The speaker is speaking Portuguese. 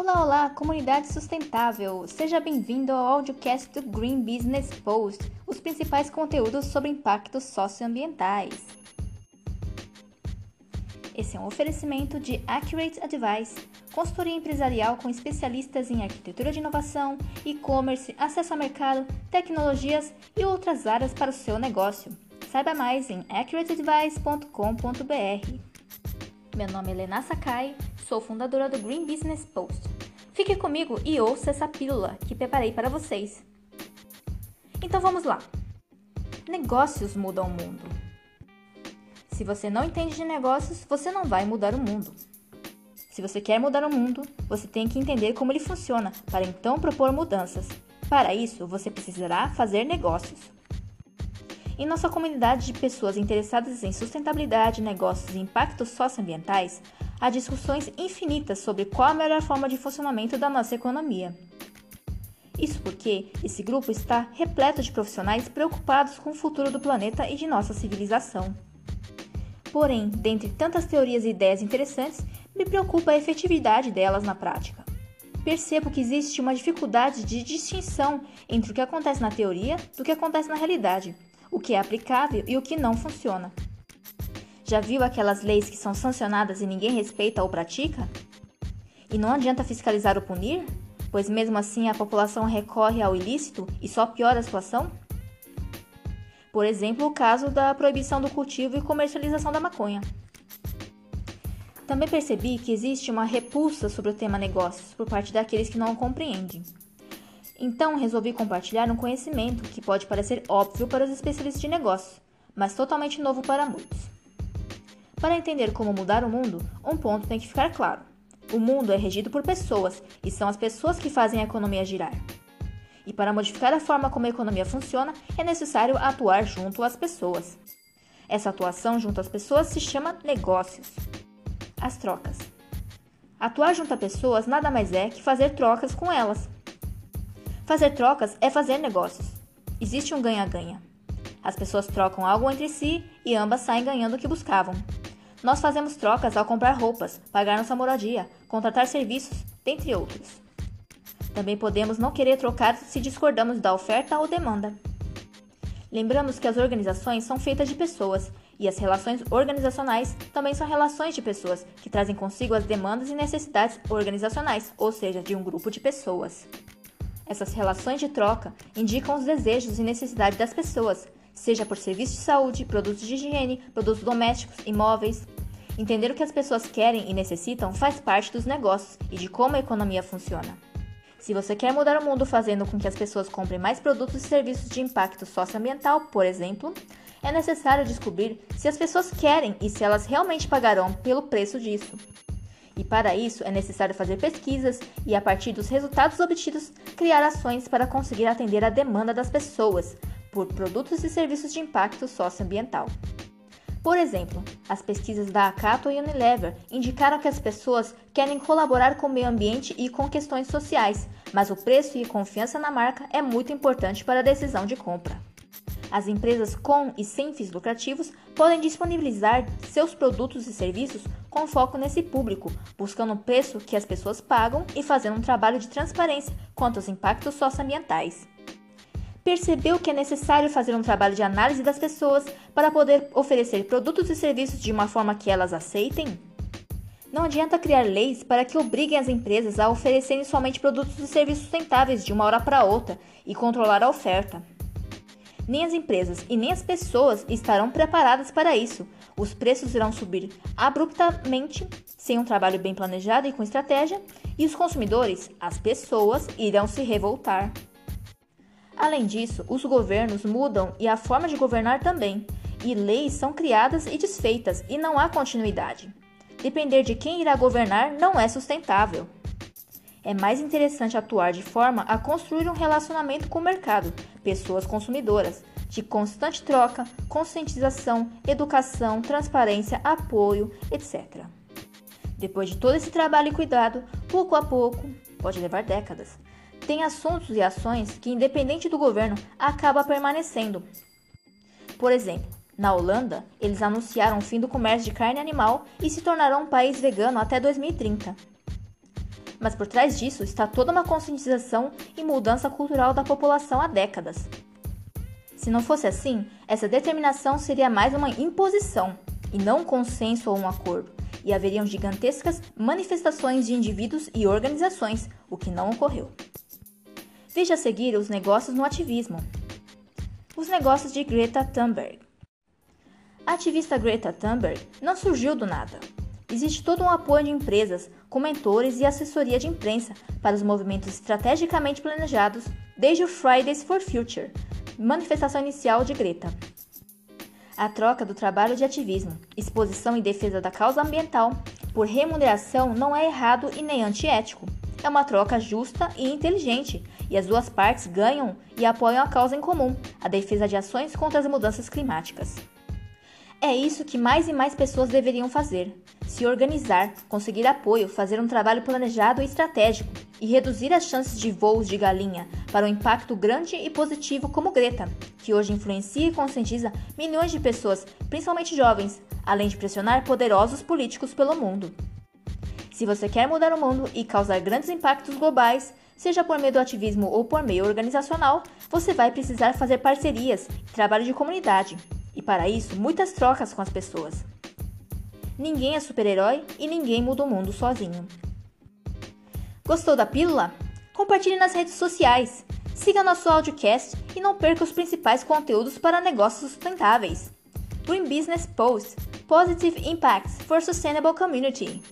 Olá, olá, comunidade sustentável! Seja bem-vindo ao audiocast do Green Business Post, os principais conteúdos sobre impactos socioambientais. Esse é um oferecimento de Accurate Advice, consultoria empresarial com especialistas em arquitetura de inovação, e-commerce, acesso ao mercado, tecnologias e outras áreas para o seu negócio. Saiba mais em accurateadvice.com.br. Meu nome é Helena Sakai, sou fundadora do Green Business Post. Fique comigo e ouça essa pílula que preparei para vocês. Então vamos lá. Negócios mudam o mundo. Se você não entende de negócios, você não vai mudar o mundo. Se você quer mudar o mundo, você tem que entender como ele funciona para então propor mudanças. Para isso, você precisará fazer negócios. Em nossa comunidade de pessoas interessadas em sustentabilidade, negócios e impactos socioambientais, há discussões infinitas sobre qual a melhor forma de funcionamento da nossa economia. Isso porque esse grupo está repleto de profissionais preocupados com o futuro do planeta e de nossa civilização. Porém, dentre tantas teorias e ideias interessantes, me preocupa a efetividade delas na prática. Percebo que existe uma dificuldade de distinção entre o que acontece na teoria do que acontece na realidade o que é aplicável e o que não funciona. Já viu aquelas leis que são sancionadas e ninguém respeita ou pratica? E não adianta fiscalizar ou punir? Pois mesmo assim a população recorre ao ilícito e só piora a situação? Por exemplo, o caso da proibição do cultivo e comercialização da maconha. Também percebi que existe uma repulsa sobre o tema negócios por parte daqueles que não o compreendem. Então resolvi compartilhar um conhecimento que pode parecer óbvio para os especialistas de negócios, mas totalmente novo para muitos. Para entender como mudar o mundo, um ponto tem que ficar claro. O mundo é regido por pessoas e são as pessoas que fazem a economia girar. E para modificar a forma como a economia funciona, é necessário atuar junto às pessoas. Essa atuação junto às pessoas se chama negócios. As trocas. Atuar junto a pessoas nada mais é que fazer trocas com elas. Fazer trocas é fazer negócios. Existe um ganha-ganha. As pessoas trocam algo entre si e ambas saem ganhando o que buscavam. Nós fazemos trocas ao comprar roupas, pagar nossa moradia, contratar serviços, dentre outros. Também podemos não querer trocar se discordamos da oferta ou demanda. Lembramos que as organizações são feitas de pessoas e as relações organizacionais também são relações de pessoas que trazem consigo as demandas e necessidades organizacionais, ou seja, de um grupo de pessoas. Essas relações de troca indicam os desejos e necessidades das pessoas, seja por serviços de saúde, produtos de higiene, produtos domésticos, imóveis. Entender o que as pessoas querem e necessitam faz parte dos negócios e de como a economia funciona. Se você quer mudar o mundo fazendo com que as pessoas comprem mais produtos e serviços de impacto socioambiental, por exemplo, é necessário descobrir se as pessoas querem e se elas realmente pagarão pelo preço disso. E para isso é necessário fazer pesquisas e, a partir dos resultados obtidos, criar ações para conseguir atender a demanda das pessoas por produtos e serviços de impacto socioambiental. Por exemplo, as pesquisas da Acato e Unilever indicaram que as pessoas querem colaborar com o meio ambiente e com questões sociais, mas o preço e confiança na marca é muito importante para a decisão de compra. As empresas com e sem fins lucrativos podem disponibilizar seus produtos e serviços com foco nesse público, buscando o preço que as pessoas pagam e fazendo um trabalho de transparência quanto aos impactos socioambientais. Percebeu que é necessário fazer um trabalho de análise das pessoas para poder oferecer produtos e serviços de uma forma que elas aceitem? Não adianta criar leis para que obriguem as empresas a oferecerem somente produtos e serviços sustentáveis de uma hora para outra e controlar a oferta. Nem as empresas e nem as pessoas estarão preparadas para isso. Os preços irão subir abruptamente, sem um trabalho bem planejado e com estratégia, e os consumidores, as pessoas, irão se revoltar. Além disso, os governos mudam e a forma de governar também, e leis são criadas e desfeitas, e não há continuidade. Depender de quem irá governar não é sustentável. É mais interessante atuar de forma a construir um relacionamento com o mercado, pessoas consumidoras, de constante troca, conscientização, educação, transparência, apoio, etc. Depois de todo esse trabalho e cuidado, pouco a pouco, pode levar décadas, tem assuntos e ações que, independente do governo, acaba permanecendo. Por exemplo, na Holanda, eles anunciaram o fim do comércio de carne animal e se tornarão um país vegano até 2030. Mas por trás disso está toda uma conscientização e mudança cultural da população há décadas. Se não fosse assim, essa determinação seria mais uma imposição e não um consenso ou um acordo, e haveriam gigantescas manifestações de indivíduos e organizações, o que não ocorreu. Veja a seguir os negócios no ativismo. Os negócios de Greta Thunberg. A ativista Greta Thunberg não surgiu do nada. Existe todo um apoio de empresas, com mentores e assessoria de imprensa para os movimentos estrategicamente planejados desde o Fridays for Future, manifestação inicial de Greta. A troca do trabalho de ativismo, exposição e defesa da causa ambiental por remuneração não é errado e nem antiético. É uma troca justa e inteligente, e as duas partes ganham e apoiam a causa em comum, a defesa de ações contra as mudanças climáticas. É isso que mais e mais pessoas deveriam fazer: se organizar, conseguir apoio, fazer um trabalho planejado e estratégico e reduzir as chances de voos de galinha para um impacto grande e positivo como Greta, que hoje influencia e conscientiza milhões de pessoas, principalmente jovens, além de pressionar poderosos políticos pelo mundo. Se você quer mudar o mundo e causar grandes impactos globais, seja por meio do ativismo ou por meio organizacional, você vai precisar fazer parcerias e trabalho de comunidade e para isso, muitas trocas com as pessoas. Ninguém é super-herói e ninguém muda o mundo sozinho. Gostou da pílula? Compartilhe nas redes sociais. Siga nosso audiocast e não perca os principais conteúdos para negócios sustentáveis. Green Business Post Positive Impacts for Sustainable Community.